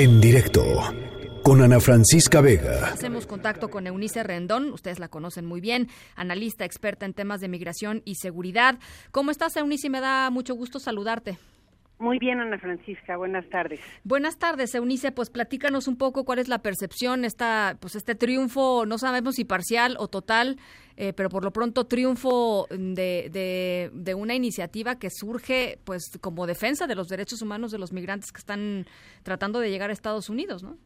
En directo con Ana Francisca Vega. Hacemos contacto con Eunice Rendón, ustedes la conocen muy bien, analista experta en temas de migración y seguridad. ¿Cómo estás, Eunice? Me da mucho gusto saludarte. Muy bien, Ana Francisca. Buenas tardes. Buenas tardes, Eunice. Pues platícanos un poco cuál es la percepción, esta, pues este triunfo, no sabemos si parcial o total, eh, pero por lo pronto triunfo de, de, de, una iniciativa que surge, pues, como defensa de los derechos humanos de los migrantes que están tratando de llegar a Estados Unidos, ¿no?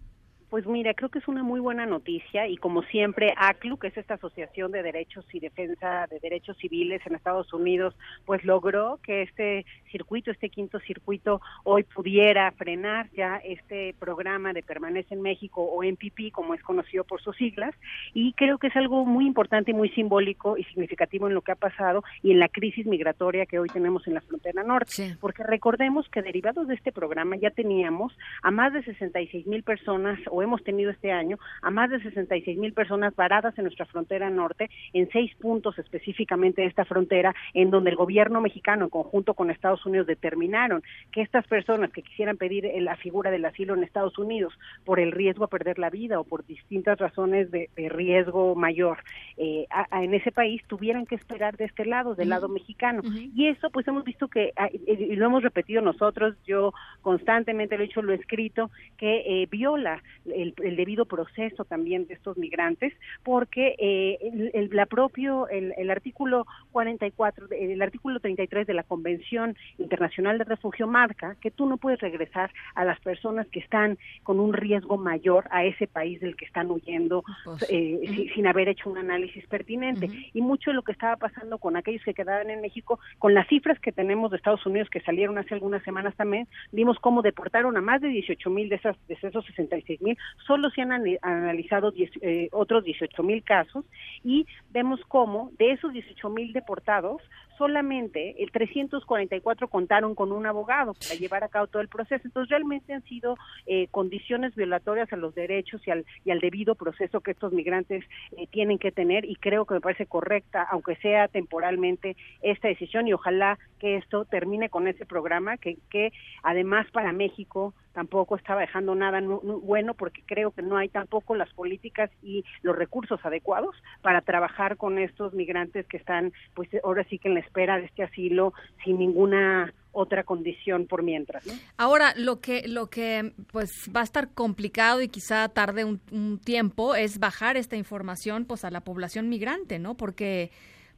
Pues mira, creo que es una muy buena noticia y como siempre ACLU, que es esta Asociación de Derechos y Defensa de Derechos Civiles en Estados Unidos, pues logró que este circuito, este quinto circuito, hoy pudiera frenar ya este programa de Permanece en México o MPP, como es conocido por sus siglas, y creo que es algo muy importante y muy simbólico y significativo en lo que ha pasado y en la crisis migratoria que hoy tenemos en la frontera norte, porque recordemos que derivados de este programa ya teníamos a más de 66 mil personas o hemos tenido este año a más de 66 mil personas varadas en nuestra frontera norte, en seis puntos específicamente de esta frontera, en donde el gobierno mexicano, en conjunto con Estados Unidos, determinaron que estas personas que quisieran pedir la figura del asilo en Estados Unidos por el riesgo a perder la vida o por distintas razones de, riesgo mayor eh, en ese país, tuvieran que esperar de este lado, del lado mexicano. Y eso, pues hemos visto que, ah, y lo hemos repetido nosotros, yo constantemente lo he dicho, lo he escrito, que eh, viola el, debido proceso también de estos migrantes, porque eh, el, la propio, el, artículo 44, el artículo 33 de la Convención Internacional de Refugio marca que tú no puedes regresar a las personas que están con un riesgo mayor a ese país del que están huyendo pues, eh, sin, haber hecho un análisis pertinente. Y mucho de lo que estaba pasando con aquellos que quedaban en México, con las cifras que tenemos de Estados Unidos que salieron hace algunas semanas también, vimos cómo deportaron a más de 18 mil de, esas, de esos 66 mil solo se han analizado eh, otros 18 mil casos y vemos cómo de esos 18 mil deportados, solamente el 344 contaron con un abogado para llevar a cabo todo el proceso. Entonces, realmente han sido eh, condiciones violatorias a los derechos y al, y al debido proceso que estos migrantes eh, tienen que tener y creo que me parece correcta, aunque sea temporalmente, esta decisión y ojalá que esto termine con ese programa que, que además para México tampoco estaba dejando nada bueno porque creo que no hay tampoco las políticas y los recursos adecuados para trabajar con estos migrantes que están pues ahora sí que en la espera de este asilo sin ninguna otra condición por mientras. Ahora, lo que, lo que pues va a estar complicado y quizá tarde un, un, tiempo es bajar esta información pues a la población migrante, ¿no? Porque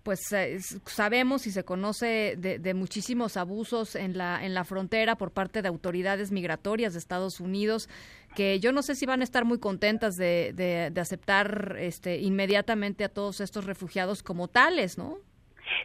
pues eh, sabemos y se conoce de, muchísimos abusos en la en la frontera por parte de autoridades migratorias de Estados Unidos que yo no sé si van a estar muy contentas de, de aceptar este inmediatamente a todos estos refugiados como tales, ¿no?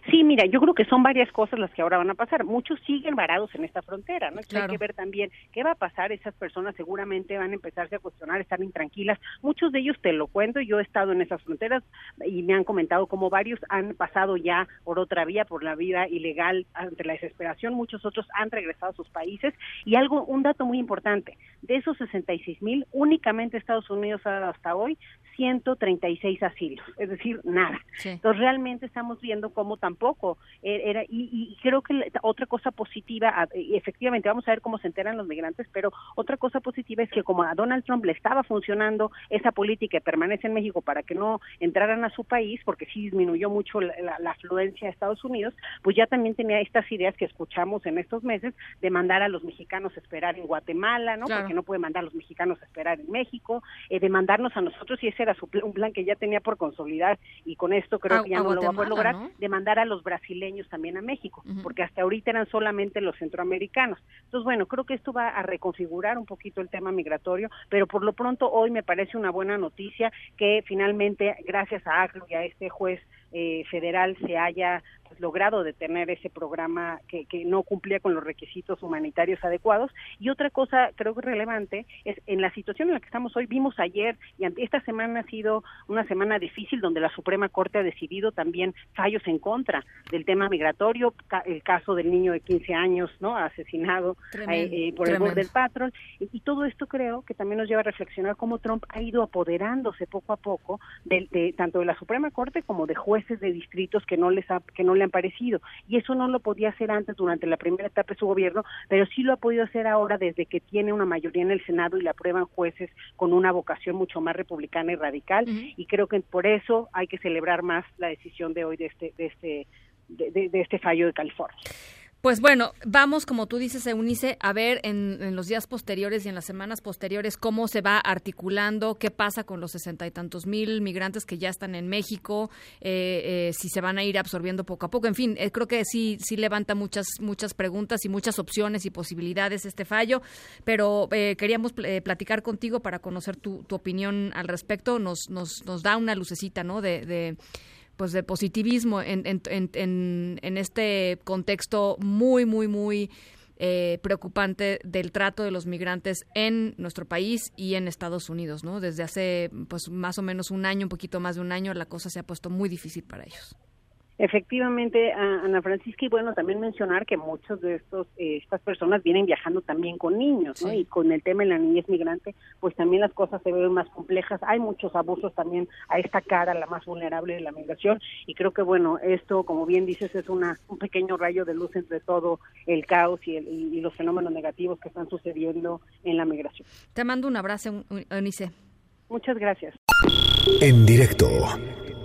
Sí, mira, yo creo que son varias cosas las que ahora van a pasar. Muchos siguen varados en esta frontera, ¿no? Hay que ver también qué va a pasar. Esas personas seguramente van a empezarse a cuestionar, están intranquilas. Muchos de ellos, te lo cuento, yo he estado en esas fronteras y me han comentado como varios han pasado ya por otra vía, por la vida ilegal, ante la desesperación. Muchos otros han regresado a sus países. Y algo, un dato muy importante, de esos 66 mil, únicamente Estados Unidos ha dado hasta hoy 136 asilos, es decir, nada. Entonces realmente estamos viendo cómo tampoco. E-, era y, creo que otra cosa positiva, efectivamente vamos a ver cómo se enteran los migrantes, pero otra cosa positiva es que como a Donald Trump le estaba funcionando esa política que permanece en México para que no entraran a su país, porque sí disminuyó mucho la, afluencia a Estados Unidos, pues ya también tenía estas ideas que escuchamos en estos meses de mandar a los mexicanos a esperar en Guatemala, ¿no? Porque no puede mandar a los mexicanos a esperar en México, eh, de mandarnos a nosotros y ese era su, un plan que ya tenía por consolidar y con esto creo que ya no lo va a poder lograr, de mandar a los brasileños también a México, porque hasta ahorita eran solamente los centroamericanos. Entonces, bueno, creo que esto va a reconfigurar un poquito el tema migratorio, pero por lo pronto hoy me parece una buena noticia que finalmente, gracias a ACLU y a este juez eh, federal se haya pues, logrado detener ese programa que, que, no cumplía con los requisitos humanitarios adecuados. Y otra cosa creo que relevante es en la situación en la que estamos hoy, vimos ayer y esta semana ha sido una semana difícil donde la Suprema Corte ha decidido también fallos en contra del tema migratorio, el caso del niño de 15 años, ¿no? Asesinado eh, eh, por el borde del patrón. Y, todo esto creo que también nos lleva a reflexionar cómo Trump ha ido apoderándose poco a poco de, de tanto de la Suprema Corte como de jueces jueces de distritos que no les ha, que no le han parecido. Y eso no lo podía hacer antes durante la primera etapa de su gobierno, pero sí lo ha podido hacer ahora desde que tiene una mayoría en el Senado y le aprueban jueces con una vocación mucho más republicana y radical. Y creo que por eso hay que celebrar más la decisión de hoy de este de este de, de este fallo de California. Pues bueno, vamos, como tú dices, Eunice, a ver en, los días posteriores y en las semanas posteriores cómo se va articulando, qué pasa con los sesenta y tantos mil migrantes que ya están en México, eh, eh, si se van a ir absorbiendo poco a poco. En fin, eh, creo que sí, sí levanta muchas, muchas preguntas y muchas opciones y posibilidades este fallo, pero queríamos platicar contigo para conocer tu, tu, opinión al respecto. Nos, nos, nos da una lucecita, ¿no? de pues de positivismo en, en, en, en este contexto muy, muy, muy eh, preocupante del trato de los migrantes en nuestro país y en Estados Unidos, ¿no? Desde hace pues más o menos un año, un poquito más de un año, la cosa se ha puesto muy difícil para ellos. Efectivamente, Ana Francisca, y bueno, también mencionar que muchos de estos eh, estas personas vienen viajando también con niños, ¿no? Y con el tema de la niñez migrante, pues también las cosas se ven más complejas. Hay muchos abusos también a esta cara, la más vulnerable de la migración, y creo que bueno, esto, como bien dices, es una un pequeño rayo de luz entre todo el caos y, el, y los fenómenos negativos que están sucediendo en la migración. Te mando un abrazo, Eunice. Muchas gracias. En directo